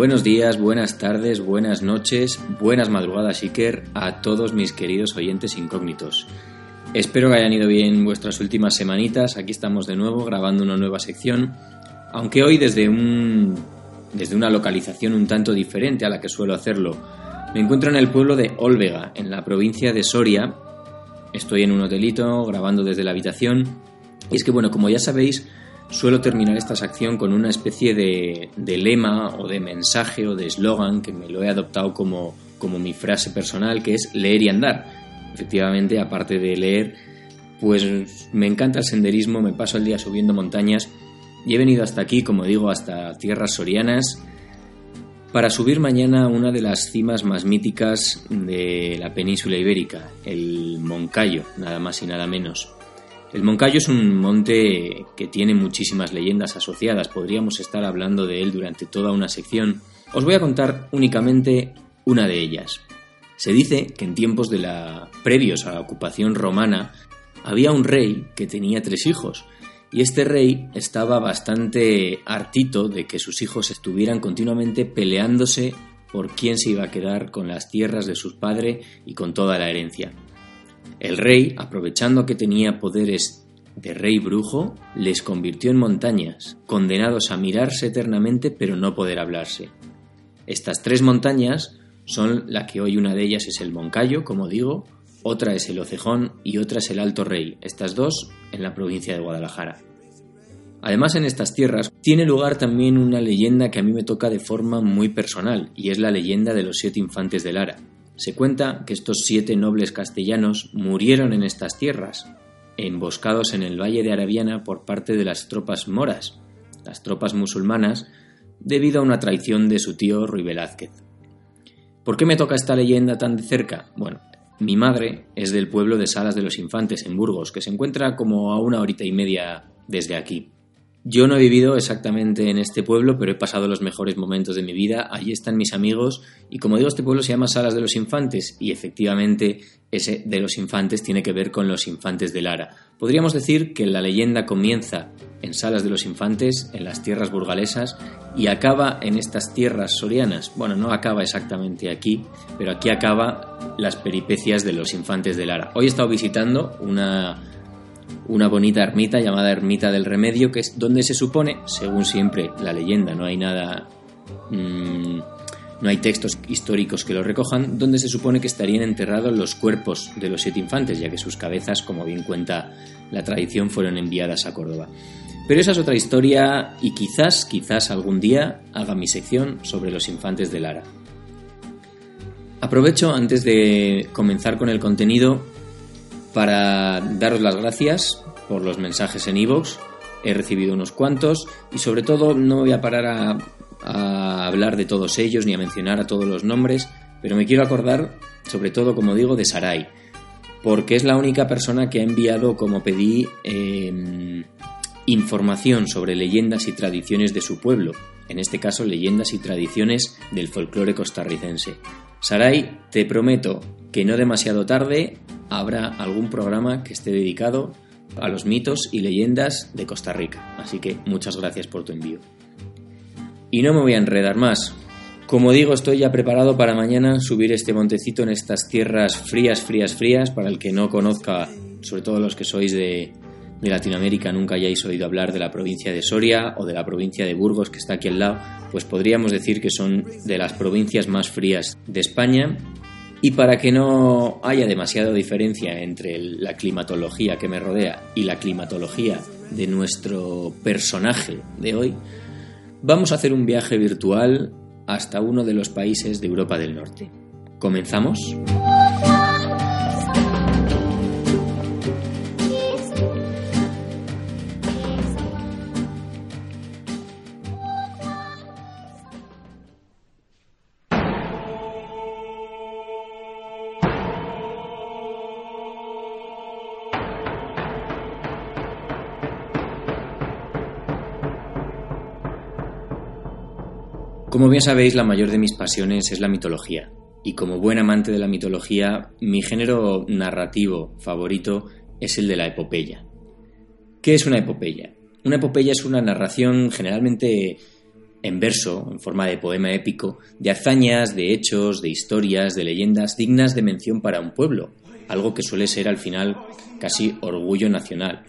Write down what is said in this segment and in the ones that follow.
Buenos días, buenas tardes, buenas noches, buenas madrugadas, Iker, a todos mis queridos oyentes incógnitos. Espero que hayan ido bien vuestras últimas semanitas. Aquí estamos de nuevo grabando una nueva sección, aunque hoy desde un desde una localización un tanto diferente a la que suelo hacerlo. Me encuentro en el pueblo de Olvega, en la provincia de Soria. Estoy en un hotelito grabando desde la habitación. Y es que bueno, como ya sabéis, suelo terminar esta sección con una especie de, lema o de mensaje o de eslogan que me lo he adoptado como, como mi frase personal, que es leer y andar. Efectivamente, aparte de leer, pues me encanta el senderismo, me paso el día subiendo montañas y he venido hasta aquí, como digo, hasta tierras sorianas, para subir mañana una de las cimas más míticas de la península ibérica, el Moncayo, nada más y nada menos. El Moncayo es un monte que tiene muchísimas leyendas asociadas, podríamos estar hablando de él durante toda una sección. Os voy a contar únicamente una de ellas. Se dice que en tiempos de la previos a la ocupación romana había un rey que tenía tres hijos, y este rey estaba bastante hartito de que sus hijos estuvieran continuamente peleándose por quién se iba a quedar con las tierras de sus padres y con toda la herencia. El rey, aprovechando que tenía poderes de rey brujo, les convirtió en montañas, condenados a mirarse eternamente pero no poder hablarse. Estas tres montañas son la que hoy una de ellas es el Moncayo, como digo, otra es el Ocejón y otra es el Alto Rey, estas dos en la provincia de Guadalajara. Además, en estas tierras tiene lugar también una leyenda que a mí me toca de forma muy personal, y es la leyenda de los siete infantes de Lara. Se cuenta que estos siete nobles castellanos murieron en estas tierras, emboscados en el valle de Arabiana por parte de las tropas moras, las tropas musulmanas, debido a una traición de su tío Ruy Velázquez. ¿Por qué me toca esta leyenda tan de cerca? Bueno, mi madre es del pueblo de Salas de los Infantes, en Burgos, que se encuentra como a una horita y media desde aquí. Yo no he vivido exactamente en este pueblo, pero he pasado los mejores momentos de mi vida. Allí están mis amigos y como digo, este pueblo se llama Salas de los Infantes y efectivamente ese de los infantes tiene que ver con los infantes de Lara. Podríamos decir que la leyenda comienza en Salas de los Infantes, en las tierras burgalesas, y acaba en estas tierras sorianas. Bueno, no acaba exactamente aquí, pero aquí acaba las peripecias de los infantes de Lara. Hoy he estado visitando una una bonita ermita llamada Ermita del Remedio, que es donde se supone, según siempre la leyenda, no hay nada, mm, no hay textos históricos que lo recojan, donde se supone que estarían enterrados los cuerpos de los siete infantes, ya que sus cabezas, como bien cuenta la tradición, fueron enviadas a Córdoba. Pero esa es otra historia y quizás, quizás algún día haga mi sección sobre los infantes de Lara. Aprovecho antes de comenzar con el contenido para daros las gracias por los mensajes en iVoox. He recibido unos cuantos y sobre todo no voy a parar a, hablar de todos ellos ni a mencionar a todos los nombres, pero me quiero acordar sobre todo, como digo, de Sarai, porque es la única persona que ha enviado, como pedí, eh, información sobre leyendas y tradiciones de su pueblo, en este caso leyendas y tradiciones del folclore costarricense. Sarai, te prometo que no demasiado tarde habrá algún programa que esté dedicado a los mitos y leyendas de Costa Rica. Así que muchas gracias por tu envío. Y no me voy a enredar más. Como digo, estoy ya preparado para mañana subir este montecito en estas tierras frías, frías, frías. Para el que no conozca, sobre todo los que sois de, de Latinoamérica, nunca hayáis oído hablar de la provincia de Soria o de la provincia de Burgos, que está aquí al lado, pues podríamos decir que son de las provincias más frías de España y para que no haya demasiada diferencia entre la climatología que me rodea y la climatología de nuestro personaje de hoy, vamos a hacer un viaje virtual hasta uno de los países de Europa del Norte. ¿Comenzamos? Como bien sabéis, la mayor de mis pasiones es la mitología. Y como buen amante de la mitología, mi género narrativo favorito es el de la epopeya. ¿Qué es una epopeya? Una epopeya es una narración generalmente en verso, en forma de poema épico, de hazañas, de hechos, de historias, de leyendas dignas de mención para un pueblo, algo que suele ser al final casi orgullo nacional.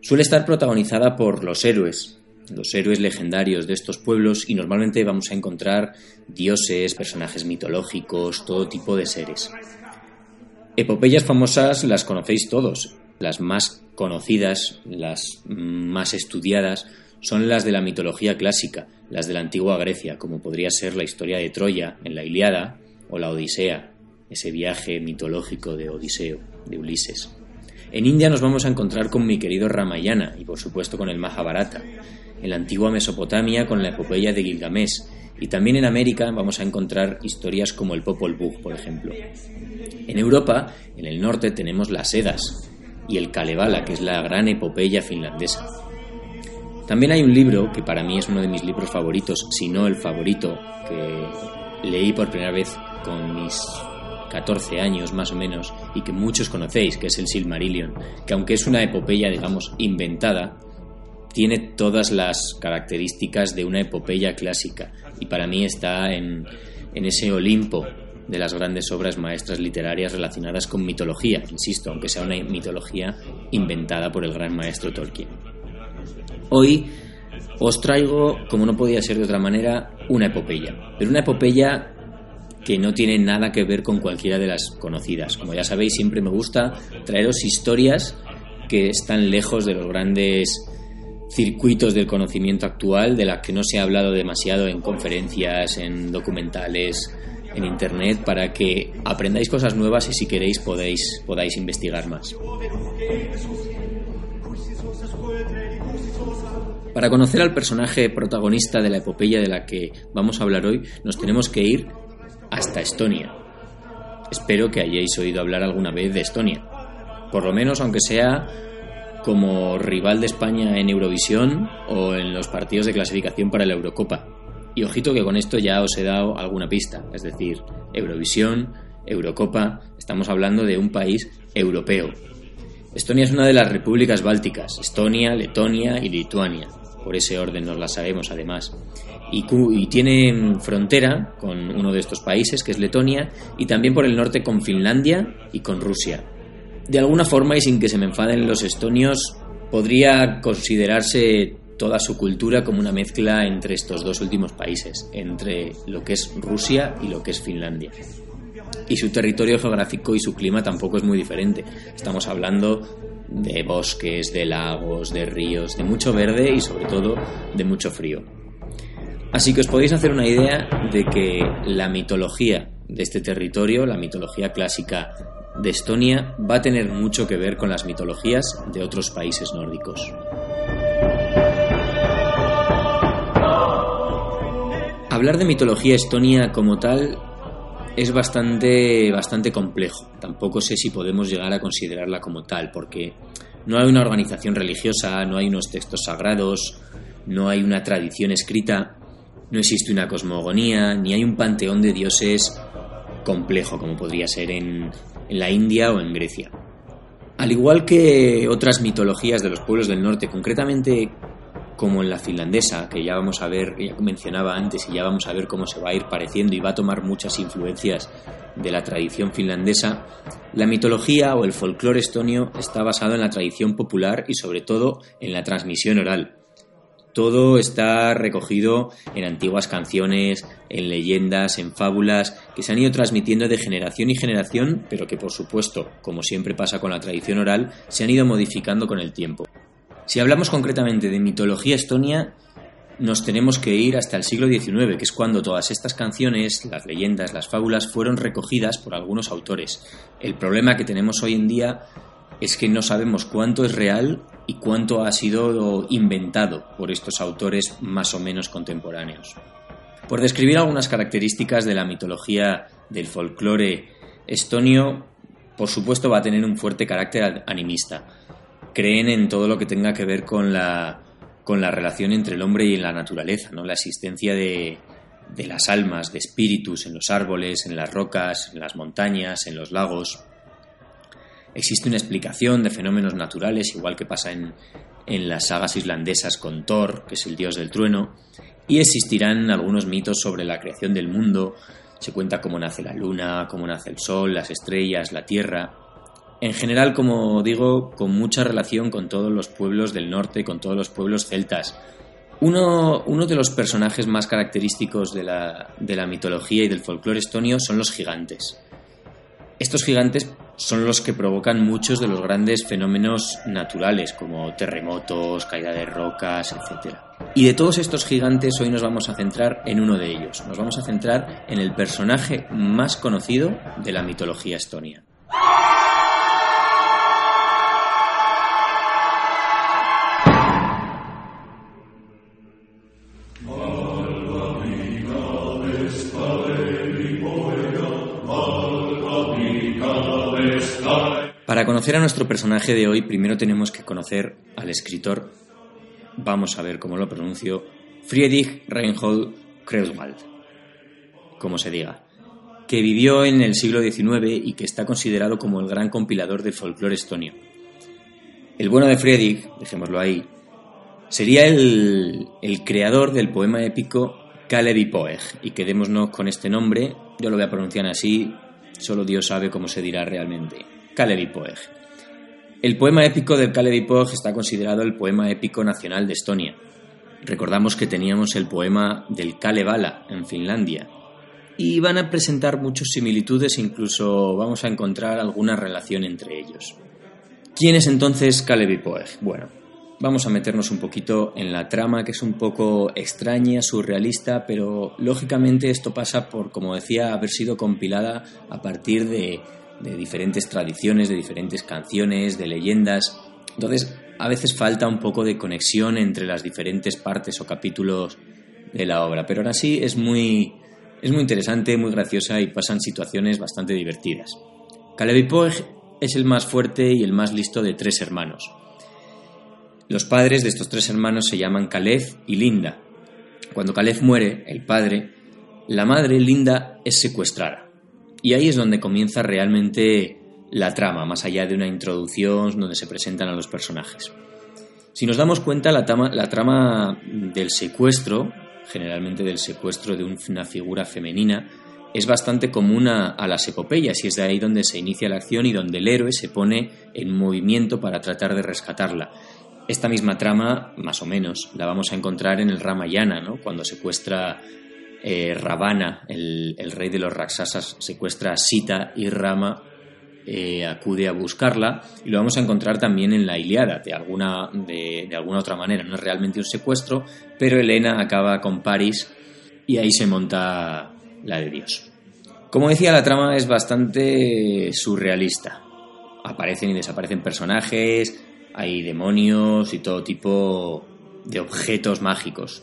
Suele estar protagonizada por los héroes, los héroes legendarios de estos pueblos y normalmente vamos a encontrar dioses, personajes mitológicos, todo tipo de seres. Epopeyas famosas las conocéis todos, las más conocidas, las más estudiadas, son las de la mitología clásica, las de la antigua Grecia, como podría ser la historia de Troya en la Iliada o la Odisea, ese viaje mitológico de Odiseo, de Ulises. En India nos vamos a encontrar con mi querido Ramayana y por supuesto con el Mahabharata, en la antigua Mesopotamia con la epopeya de Gilgamesh y también en América vamos a encontrar historias como el Popol Vuh, por ejemplo. En Europa, en el norte, tenemos las Edas y el Kalevala, que es la gran epopeya finlandesa. También hay un libro que para mí es uno de mis libros favoritos, si no el favorito, que leí por primera vez con mis 14 años más o menos y que muchos conocéis, que es el Silmarillion, que aunque es una epopeya, digamos, inventada, tiene todas las características de una epopeya clásica y para mí está en, ese Olimpo de las grandes obras maestras literarias relacionadas con mitología, insisto, aunque sea una mitología inventada por el gran maestro Tolkien. Hoy os traigo, como no podía ser de otra manera, una epopeya, pero una epopeya que no tiene nada que ver con cualquiera de las conocidas. Como ya sabéis, siempre me gusta traeros historias que están lejos de los grandes circuitos del conocimiento actual, de las que no se ha hablado demasiado en conferencias, en documentales, en internet, para que aprendáis cosas nuevas y si queréis podéis, podáis investigar más. Para conocer al personaje protagonista de la epopeya de la que vamos a hablar hoy, nos tenemos que ir hasta Estonia. Espero que hayáis oído hablar alguna vez de Estonia. Por lo menos, aunque sea como rival de España en Eurovisión o en los partidos de clasificación para la Eurocopa. Y ojito que con esto ya os he dado alguna pista, es decir, Eurovisión, Eurocopa, estamos hablando de un país europeo. Estonia es una de las repúblicas bálticas, Estonia, Letonia y Lituania por ese orden nos la sabemos además. Y, y, tiene frontera con uno de estos países, que es Letonia, y también por el norte con Finlandia y con Rusia. De alguna forma, y sin que se me enfaden los estonios, podría considerarse toda su cultura como una mezcla entre estos dos últimos países, entre lo que es Rusia y lo que es Finlandia. Y su territorio geográfico y su clima tampoco es muy diferente. Estamos hablando de bosques, de lagos, de ríos, de mucho verde y sobre todo de mucho frío. Así que os podéis hacer una idea de que la mitología de este territorio, la mitología clásica de Estonia, va a tener mucho que ver con las mitologías de otros países nórdicos. Hablar de mitología estonia como tal es bastante, bastante complejo. Tampoco sé si podemos llegar a considerarla como tal, porque no hay una organización religiosa, no hay unos textos sagrados, no hay una tradición escrita, no existe una cosmogonía, ni hay un panteón de dioses complejo como podría ser en, en la India o en Grecia. Al igual que otras mitologías de los pueblos del norte, concretamente como en la finlandesa, que ya vamos a ver, ya mencionaba antes, y ya vamos a ver cómo se va a ir pareciendo y va a tomar muchas influencias de la tradición finlandesa, la mitología o el folclore estonio está basado en la tradición popular y sobre todo en la transmisión oral. Todo está recogido en antiguas canciones, en leyendas, en fábulas, que se han ido transmitiendo de generación y generación, pero que por supuesto, como siempre pasa con la tradición oral, se han ido modificando con el tiempo. Si hablamos concretamente de mitología estonia, nos tenemos que ir hasta el siglo XIX, que es cuando todas estas canciones, las leyendas, las fábulas, fueron recogidas por algunos autores. El problema que tenemos hoy en día es que no sabemos cuánto es real y cuánto ha sido inventado por estos autores más o menos contemporáneos. Por describir algunas características de la mitología del folclore estonio, por supuesto va a tener un fuerte carácter animista creen en todo lo que tenga que ver con la, con la relación entre el hombre y la naturaleza, ¿no? la existencia de, de las almas, de espíritus en los árboles, en las rocas, en las montañas, en los lagos. Existe una explicación de fenómenos naturales, igual que pasa en, en las sagas islandesas con Thor, que es el dios del trueno, Y existirán algunos mitos sobre la creación del mundo, se cuenta cómo nace la luna, cómo nace el sol, las estrellas, la tierra. En general, como digo, con mucha relación con todos los pueblos del norte, con todos los pueblos celtas. Uno, uno de los personajes más característicos de la, de la mitología y del folclore estonio son los gigantes. Estos gigantes son los que provocan muchos de los grandes fenómenos naturales, como terremotos, caída de rocas, etc. Y de todos estos gigantes hoy nos vamos a centrar en uno de ellos. Nos vamos a centrar en el personaje más conocido de la mitología estonia. Para conocer a nuestro personaje de hoy, primero tenemos que conocer al escritor, vamos a ver cómo lo pronuncio, Friedrich Reinhold Kreutzwald, como se diga, que vivió en el siglo XIX y que está considerado como el gran compilador del folclore estonio. El bueno de Friedrich, dejémoslo ahí, sería el, el creador del poema épico Kalevi Poeg, y quedémonos con este nombre, yo lo voy a pronunciar así, solo Dios sabe cómo se dirá realmente. Kalevi Poeg. El poema épico del Kalevi Poeg está considerado el poema épico nacional de Estonia. Recordamos que teníamos el poema del Kalevala en Finlandia. Y van a presentar muchas similitudes, incluso vamos a encontrar alguna relación entre ellos. ¿Quién es entonces Kalevi Poeg? Bueno, vamos a meternos un poquito en la trama que es un poco extraña, surrealista, pero lógicamente esto pasa por, como decía, haber sido compilada a partir de de diferentes tradiciones, de diferentes canciones, de leyendas. Entonces, a veces falta un poco de conexión entre las diferentes partes o capítulos de la obra, pero aún así es muy, es muy interesante, muy graciosa y pasan situaciones bastante divertidas. Kalevi Poeg es el más fuerte y el más listo de tres hermanos. Los padres de estos tres hermanos se llaman Kalev y Linda. Cuando Kalev muere, el padre, la madre, Linda, es secuestrada. Y ahí es donde comienza realmente la trama, más allá de una introducción donde se presentan a los personajes. Si nos damos cuenta, la trama, del secuestro, generalmente del secuestro de una figura femenina, es bastante común a, las epopeyas y es de ahí donde se inicia la acción y donde el héroe se pone en movimiento para tratar de rescatarla. Esta misma trama, más o menos, la vamos a encontrar en el Ramayana, ¿no? cuando secuestra eh, Ravana, el, rey de los Raksasas, secuestra a Sita y Rama eh, acude a buscarla y lo vamos a encontrar también en la Iliada, de alguna, de, alguna otra manera. No es realmente un secuestro, pero Helena acaba con París y ahí se monta la de Dios. Como decía, la trama es bastante surrealista. Aparecen y desaparecen personajes, hay demonios y todo tipo de objetos mágicos.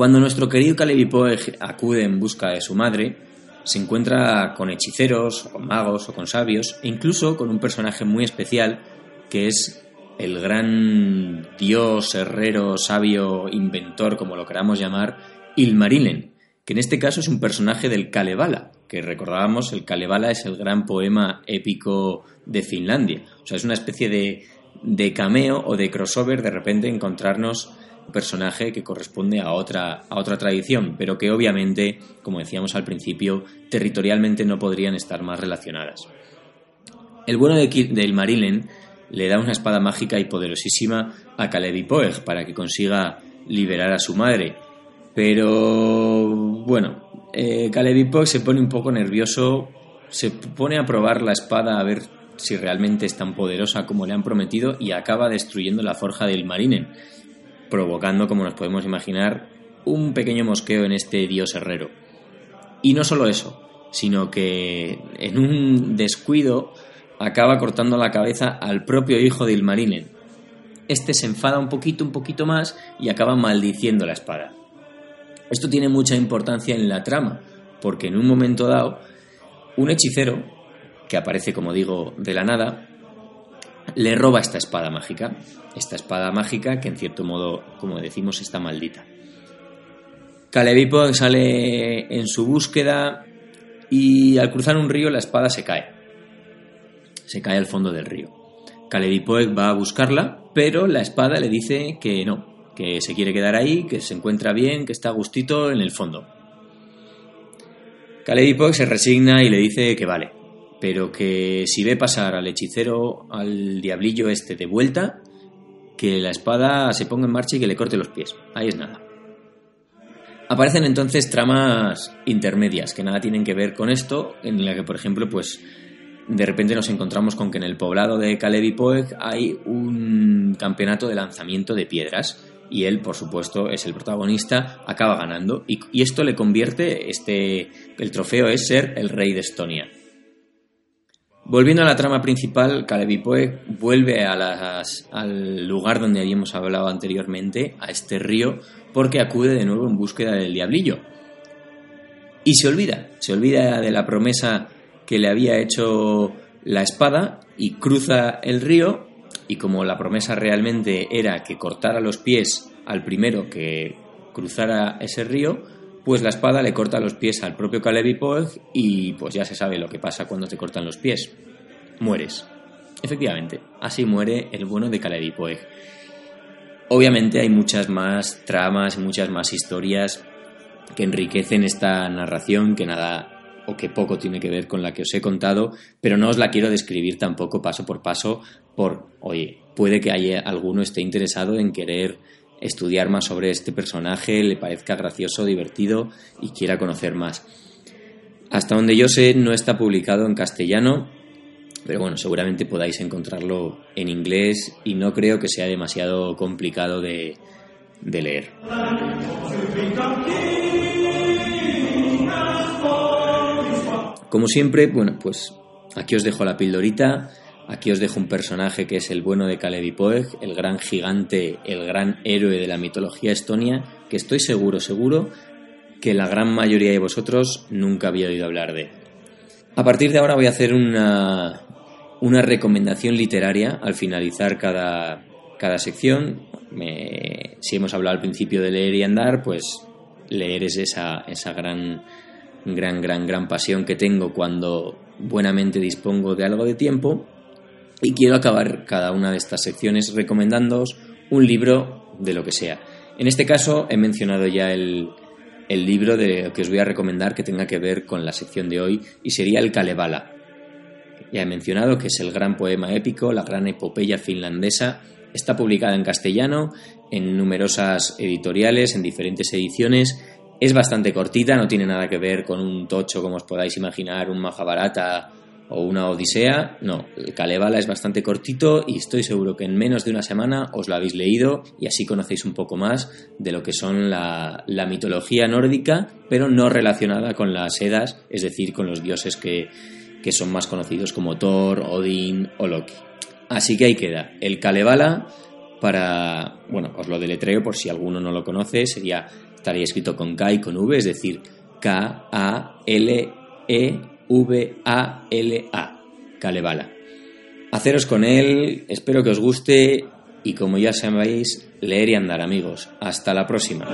Cuando nuestro querido Poeg acude en busca de su madre, se encuentra con hechiceros, o con magos, o con sabios, e incluso con un personaje muy especial que es el gran dios, herrero, sabio, inventor, como lo queramos llamar, Ilmarinen, que en este caso es un personaje del Kalevala, que recordábamos, el Kalevala es el gran poema épico de Finlandia. O sea, es una especie de, de cameo o de crossover de repente encontrarnos personaje que corresponde a otra, a otra tradición, pero que obviamente, como decíamos al principio, territorialmente no podrían estar más relacionadas. El bueno de, del Marilyn le da una espada mágica y poderosísima a Poeg para que consiga liberar a su madre. Pero bueno, eh, se pone un poco nervioso, se pone a probar la espada a ver si realmente es tan poderosa como le han prometido y acaba destruyendo la forja del Marinen provocando, como nos podemos imaginar, un pequeño mosqueo en este dios herrero. Y no solo eso, sino que en un descuido acaba cortando la cabeza al propio hijo de Ilmarinen. Este se enfada un poquito, un poquito más y acaba maldiciendo la espada. Esto tiene mucha importancia en la trama, porque en un momento dado, un hechicero, que aparece, como digo, de la nada, le roba esta espada mágica. Esta espada mágica que en cierto modo, como decimos, está maldita. Calevipo sale en su búsqueda y al cruzar un río la espada se cae. Se cae al fondo del río. Calevipoeg va a buscarla, pero la espada le dice que no, que se quiere quedar ahí, que se encuentra bien, que está a gustito en el fondo. Caleb se resigna y le dice que vale, pero que si ve pasar al hechicero, al diablillo este de vuelta, que la espada se ponga en marcha y que le corte los pies. Ahí es nada. Aparecen entonces tramas intermedias que nada tienen que ver con esto, en la que, por ejemplo, pues de repente nos encontramos con que en el poblado de Caleb y Poeg hay un campeonato de lanzamiento de piedras y él, por supuesto, es el protagonista, acaba ganando y, esto le convierte, este, el trofeo es ser el rey de Estonia. Volviendo a la trama principal, Caleb vuelve al lugar donde habíamos hablado anteriormente, a este río, porque acude de nuevo en búsqueda del diablillo. Y se olvida, se olvida de la promesa que le había hecho la espada y cruza el río y como la promesa realmente era que cortara los pies al primero que cruzara ese río, pues la espada le corta los pies al propio Caleb y y pues ya se sabe lo que pasa cuando te cortan los pies. Mueres. Efectivamente, así muere el bueno de Caleb Poeg. Obviamente hay muchas más tramas muchas más historias que enriquecen esta narración que nada o que poco tiene que ver con la que os he contado, pero no os la quiero describir tampoco paso por paso por, oye, puede que haya alguno esté interesado en querer estudiar más sobre este personaje, le parezca gracioso, divertido y quiera conocer más. Hasta donde yo sé no está publicado en castellano, pero bueno, seguramente podáis encontrarlo en inglés y no creo que sea demasiado complicado de, leer. Como siempre, bueno, pues aquí os dejo la pildorita, aquí os dejo un personaje que es el bueno de Kalevi Poeg, el gran gigante, el gran héroe de la mitología estonia, que estoy seguro, seguro que la gran mayoría de vosotros nunca había oído hablar de. A partir de ahora voy a hacer una, una recomendación literaria al finalizar cada, cada sección. si hemos hablado al principio de leer y andar, pues leer es esa, esa gran gran, gran, gran pasión que tengo cuando buenamente dispongo de algo de tiempo y quiero acabar cada una de estas secciones recomendándoos un libro de lo que sea. En este caso he mencionado ya el, el libro de, que os voy a recomendar que tenga que ver con la sección de hoy y sería el Kalevala. Ya he mencionado que es el gran poema épico, la gran epopeya finlandesa. Está publicada en castellano, en numerosas editoriales, en diferentes ediciones es bastante cortita, no tiene nada que ver con un tocho como os podáis imaginar, un Mahabharata o una Odisea. No, el Kalevala es bastante cortito y estoy seguro que en menos de una semana os lo habéis leído y así conocéis un poco más de lo que son la, mitología nórdica, pero no relacionada con las Edas, es decir, con los dioses que, que son más conocidos como Thor, Odin o Loki. Así que ahí queda. El Kalevala, para. Bueno, os lo deletreo por si alguno no lo conoce, sería estaría escrito con K y con V, es decir, K-A-L-E-V-A-L-A, Kalevala. Haceros con él, espero que os guste y como ya sabéis, leer y andar amigos. Hasta la próxima.